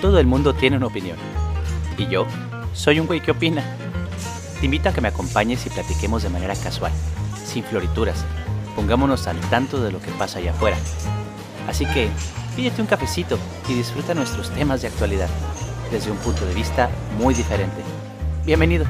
Todo el mundo tiene una opinión. Y yo soy un güey que opina. Te invito a que me acompañes y platiquemos de manera casual, sin florituras. Pongámonos al tanto de lo que pasa allá afuera. Así que pídete un cafecito y disfruta nuestros temas de actualidad desde un punto de vista muy diferente. Bienvenido.